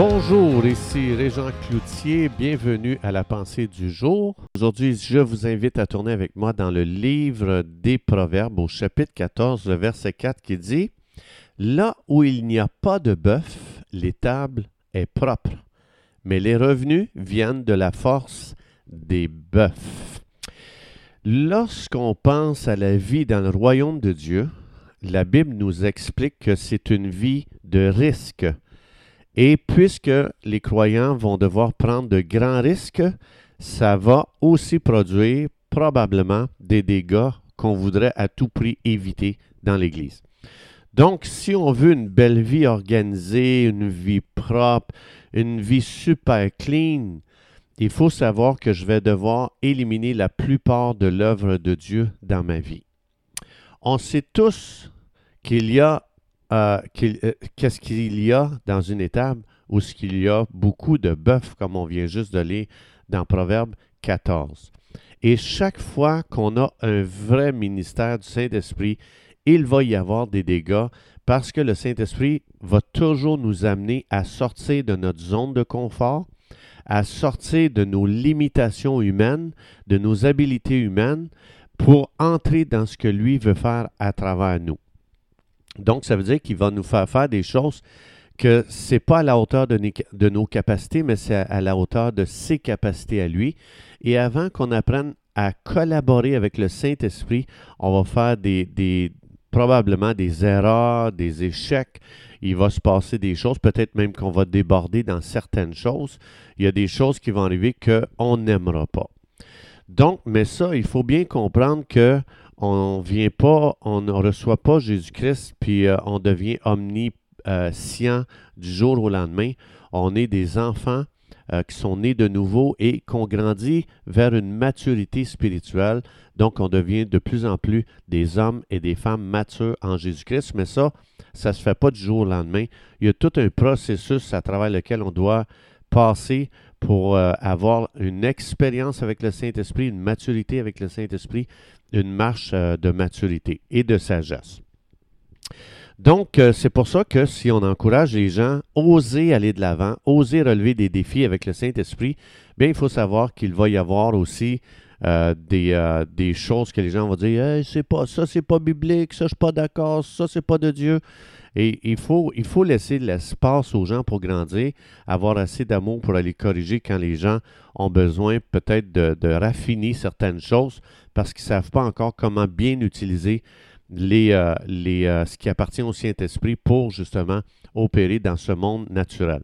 Bonjour, ici Régent Cloutier, bienvenue à la pensée du jour. Aujourd'hui, je vous invite à tourner avec moi dans le livre des Proverbes au chapitre 14, le verset 4 qui dit Là où il n'y a pas de bœuf, l'étable est propre, mais les revenus viennent de la force des bœufs. Lorsqu'on pense à la vie dans le royaume de Dieu, la Bible nous explique que c'est une vie de risque. Et puisque les croyants vont devoir prendre de grands risques, ça va aussi produire probablement des dégâts qu'on voudrait à tout prix éviter dans l'Église. Donc, si on veut une belle vie organisée, une vie propre, une vie super clean, il faut savoir que je vais devoir éliminer la plupart de l'œuvre de Dieu dans ma vie. On sait tous qu'il y a euh, euh, qu'est-ce qu'il y a dans une étable où ce qu'il y a beaucoup de bœufs, comme on vient juste de lire dans Proverbe 14. Et chaque fois qu'on a un vrai ministère du Saint-Esprit, il va y avoir des dégâts parce que le Saint-Esprit va toujours nous amener à sortir de notre zone de confort, à sortir de nos limitations humaines, de nos habiletés humaines, pour entrer dans ce que lui veut faire à travers nous. Donc, ça veut dire qu'il va nous faire faire des choses que ce n'est pas à la hauteur de, nos capacités, mais c'est à, la hauteur de ses capacités à lui. Et avant qu'on apprenne à collaborer avec le Saint-Esprit, on va faire des, probablement des erreurs, des échecs. Il va se passer des choses, peut-être même qu'on va déborder dans certaines choses. Il y a des choses qui vont arriver qu'on n'aimera pas. Donc, mais ça, il faut bien comprendre que on vient pas, on ne reçoit pas Jésus-Christ, puis euh, on devient omniscient du jour au lendemain. On est des enfants euh, qui sont nés de nouveau et qu'on grandit vers une maturité spirituelle. Donc, on devient de plus en plus des hommes et des femmes matures en Jésus-Christ. Mais ça, ça ne se fait pas du jour au lendemain. Il y a tout un processus à travers lequel on doit passer pour euh, avoir une expérience avec le Saint-Esprit, une maturité avec le Saint-Esprit, une marche euh, de maturité et de sagesse. Donc, euh, c'est pour ça que si on encourage les gens, oser aller de l'avant, oser relever des défis avec le Saint-Esprit, bien, il faut savoir qu'il va y avoir aussi des, des, choses que les gens vont dire c'est pas ça, c'est pas biblique, ça, je suis pas d'accord, ça, c'est pas de Dieu. Et il faut, il faut laisser l'espace aux gens pour grandir, avoir assez d'amour pour aller corriger quand les gens ont besoin peut-être de, raffiner certaines choses parce qu'ils ne savent pas encore comment bien utiliser les, euh, les, euh, ce qui appartient au Saint-Esprit pour justement opérer dans ce monde naturel.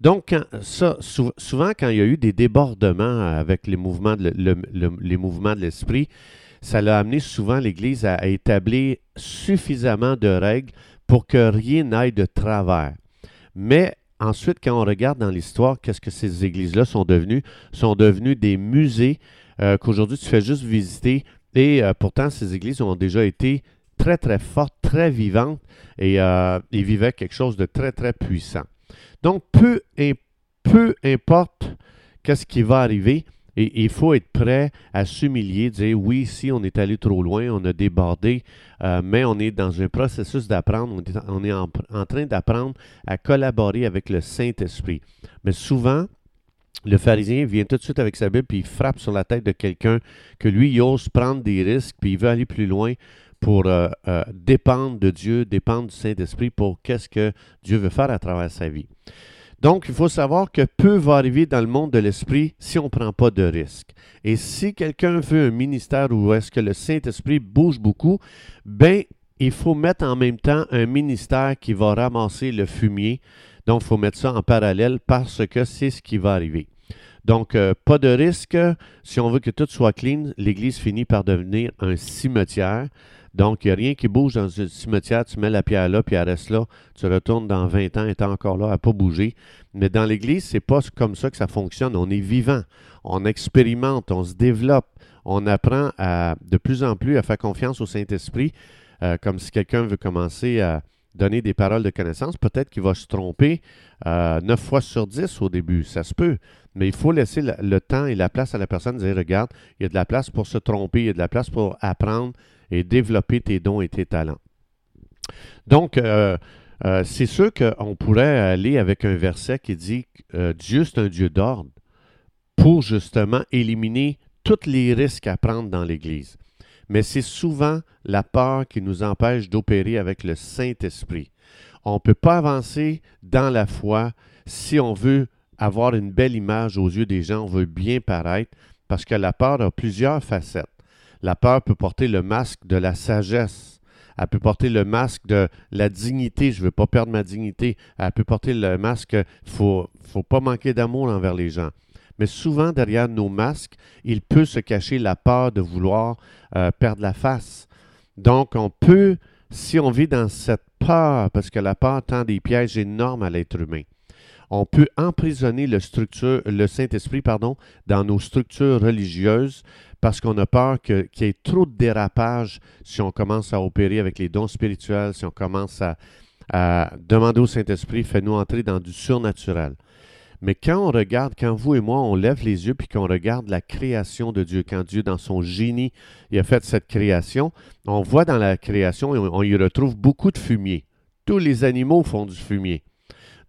Donc, ça, souvent, quand il y a eu des débordements avec les mouvements de, les mouvements de l'esprit, ça l'a amené souvent l'Église à établir suffisamment de règles pour que rien n'aille de travers. Mais ensuite, quand on regarde dans l'histoire, qu'est-ce que ces églises-là sont devenues? sont devenues des musées euh, qu'aujourd'hui tu fais juste visiter. Et euh, pourtant, ces églises ont déjà été très, très fortes, très vivantes et, euh, vivaient quelque chose de très, très puissant. Donc, peu, peu importe qu'est-ce qui va arriver, et il faut être prêt à s'humilier, dire oui, si on est allé trop loin, on a débordé, euh, mais on est dans un processus d'apprendre, on est, en, train d'apprendre à collaborer avec le Saint-Esprit. Mais souvent, le pharisien vient tout de suite avec sa Bible, puis il frappe sur la tête de quelqu'un que lui, ose prendre des risques, puis il veut aller plus loin pour euh, euh, dépendre de Dieu, dépendre du Saint-Esprit pour qu'est-ce que Dieu veut faire à travers sa vie. Donc, il faut savoir que peu va arriver dans le monde de l'esprit si on ne prend pas de risques. Et si quelqu'un veut un ministère où est-ce que le Saint-Esprit bouge beaucoup, ben, il faut mettre en même temps un ministère qui va ramasser le fumier. Donc, il faut mettre ça en parallèle parce que c'est ce qui va arriver. Donc, euh, pas de risque. Si on veut que tout soit clean, l'Église finit par devenir un cimetière. Donc, il n'y a rien qui bouge dans un cimetière. Tu mets la pierre là, puis elle reste là. Tu retournes dans 20 ans, elle est encore là, elle n'a pas bougé. Mais dans l'Église, c'est pas comme ça que ça fonctionne. On est vivant, on expérimente, on se développe, on apprend à, de plus en plus à faire confiance au Saint-Esprit. Euh, comme si quelqu'un veut commencer à donner des paroles de connaissance, peut-être qu'il va se tromper euh, neuf fois sur dix au début. Ça se peut. Mais il faut laisser le, temps et la place à la personne dire, regarde, il y a de la place pour se tromper, il y a de la place pour apprendre et développer tes dons et tes talents. Donc, euh, Euh, c'est sûr qu'on pourrait aller avec un verset qui dit euh, Dieu, c'est un Dieu d'ordre pour justement éliminer tous les risques à prendre dans l'Église. Mais c'est souvent la peur qui nous empêche d'opérer avec le Saint-Esprit. On ne peut pas avancer dans la foi si on veut avoir une belle image aux yeux des gens, on veut bien paraître, parce que la peur a plusieurs facettes. La peur peut porter le masque de la sagesse. Elle peut porter le masque de la dignité. Je ne veux pas perdre ma dignité. Elle peut porter le masque, il faut, faut pas manquer d'amour envers les gens. Mais souvent, derrière nos masques, il peut se cacher la peur de vouloir euh, perdre la face. Donc, on peut, si on vit dans cette peur, parce que la peur tend des pièges énormes à l'être humain, on peut emprisonner le, Saint-Esprit pardon, dans nos structures religieuses parce qu'on a peur qu'il y ait trop de dérapage si on commence à opérer avec les dons spirituels, si on commence à, à demander au Saint-Esprit, fais-nous entrer dans du surnaturel. Mais quand on regarde, quand vous et moi, on lève les yeux puis qu'on regarde la création de Dieu, quand Dieu, dans son génie, il a fait cette création, on voit dans la création, on y retrouve beaucoup de fumier. Tous les animaux font du fumier.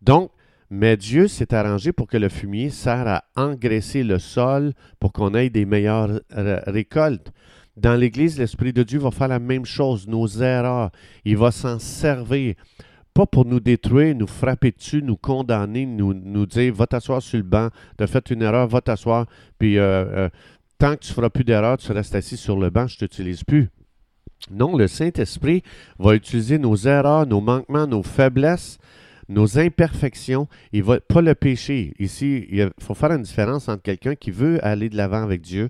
Donc, mais Dieu s'est arrangé pour que le fumier sert à engraisser le sol pour qu'on ait des meilleures récoltes. Dans l'Église, l'Esprit de Dieu va faire la même chose, nos erreurs. Il va s'en servir pas pour nous détruire, nous frapper dessus, nous condamner, nous, dire va t'asseoir sur le banc, tu as fait une erreur, va t'asseoir, puis euh, euh, tant que tu ne feras plus d'erreur, tu restes assis sur le banc, je ne t'utilise plus. Non, le Saint-Esprit va utiliser nos erreurs, nos manquements, nos faiblesses, nos imperfections. Il va pas le péché. Ici, il faut faire une différence entre quelqu'un qui veut aller de l'avant avec Dieu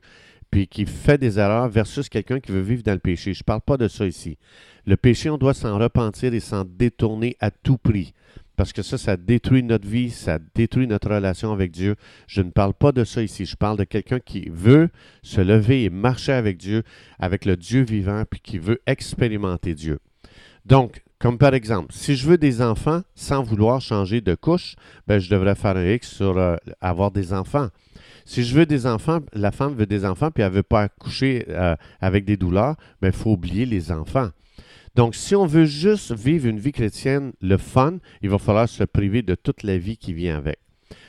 puis qui fait des erreurs versus quelqu'un qui veut vivre dans le péché. Je ne parle pas de ça ici. Le péché, on doit s'en repentir et s'en détourner à tout prix. Parce que ça, ça détruit notre vie, ça détruit notre relation avec Dieu. Je ne parle pas de ça ici. Je parle de quelqu'un qui veut se lever et marcher avec Dieu, avec le Dieu vivant, puis qui veut expérimenter Dieu. Donc, comme par exemple, si je veux des enfants sans vouloir changer de couche, ben, je devrais faire un X sur euh, avoir des enfants. Si je veux des enfants, la femme veut des enfants, puis elle ne veut pas accoucher euh, avec des douleurs, il ben, faut oublier les enfants. Donc, si on veut juste vivre une vie chrétienne, le fun, il va falloir se priver de toute la vie qui vient avec.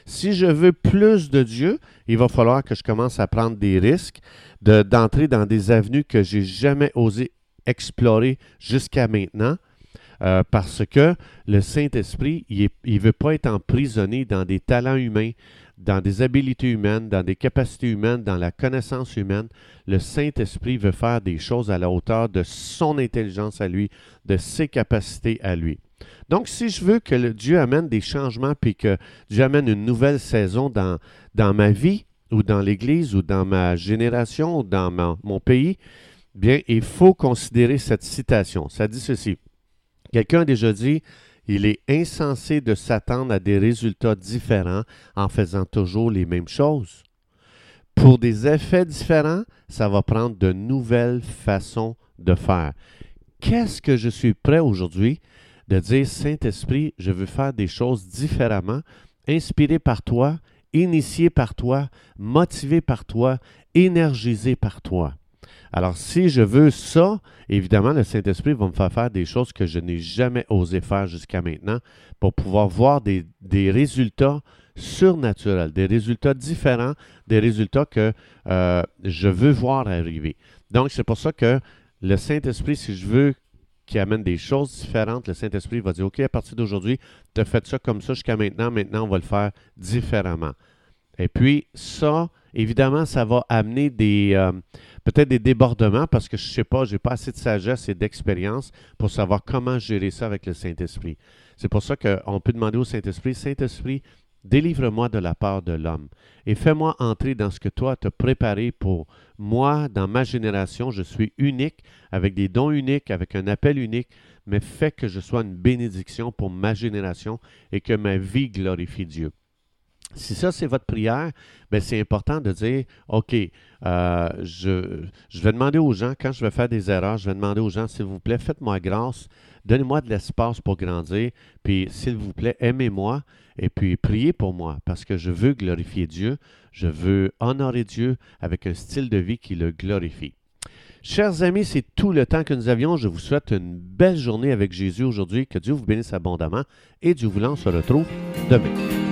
Si je veux plus de Dieu, il va falloir que je commence à prendre des risques, d'entrer dans des avenues que j'ai jamais osé explorer jusqu'à maintenant, euh, parce que le Saint-Esprit, il ne veut pas être emprisonné dans des talents humains, dans des habiletés humaines, dans des capacités humaines, dans la connaissance humaine. Le Saint-Esprit veut faire des choses à la hauteur de son intelligence à lui, de ses capacités à lui. Donc, si je veux que Dieu amène des changements, puis que Dieu amène une nouvelle saison dans, dans ma vie, ou dans l'Église, ou dans ma génération, ou dans mon pays, bien, il faut considérer cette citation. Ça dit ceci. Quelqu'un a déjà dit, il est insensé de s'attendre à des résultats différents en faisant toujours les mêmes choses. Pour des effets différents, ça va prendre de nouvelles façons de faire. Qu'est-ce que je suis prêt aujourd'hui de dire, Saint-Esprit, je veux faire des choses différemment, inspiré par toi, initié par toi, motivé par toi, énergisé par toi? Alors, si je veux ça, évidemment, le Saint-Esprit va me faire faire des choses que je n'ai jamais osé faire jusqu'à maintenant pour pouvoir voir des, résultats surnaturels, des résultats différents, des résultats que euh, je veux voir arriver. Donc, c'est pour ça que le Saint-Esprit, si je veux qu'il amène des choses différentes, le Saint-Esprit va dire, OK, à partir d'aujourd'hui, tu as fait ça comme ça jusqu'à maintenant, maintenant, on va le faire différemment. Et puis, ça, évidemment, ça va amener des... Euh, peut-être des débordements parce que je ne sais pas, je n'ai pas assez de sagesse et d'expérience pour savoir comment gérer ça avec le Saint-Esprit. C'est pour ça qu'on peut demander au Saint-Esprit, Saint-Esprit, délivre-moi de la part de l'homme et fais-moi entrer dans ce que toi as préparé pour moi, dans ma génération. Je suis unique, avec des dons uniques, avec un appel unique, mais fais que je sois une bénédiction pour ma génération et que ma vie glorifie Dieu. Si ça, c'est votre prière, bien, c'est important de dire, OK, euh, je, je, vais demander aux gens, quand je vais faire des erreurs, je vais demander aux gens, s'il vous plaît, faites-moi grâce, donnez-moi de l'espace pour grandir, puis s'il vous plaît, aimez-moi, et puis priez pour moi, parce que je veux glorifier Dieu, je veux honorer Dieu avec un style de vie qui le glorifie. Chers amis, c'est tout le temps que nous avions. Je vous souhaite une belle journée avec Jésus aujourd'hui. Que Dieu vous bénisse abondamment et Dieu voulant, on se retrouve demain.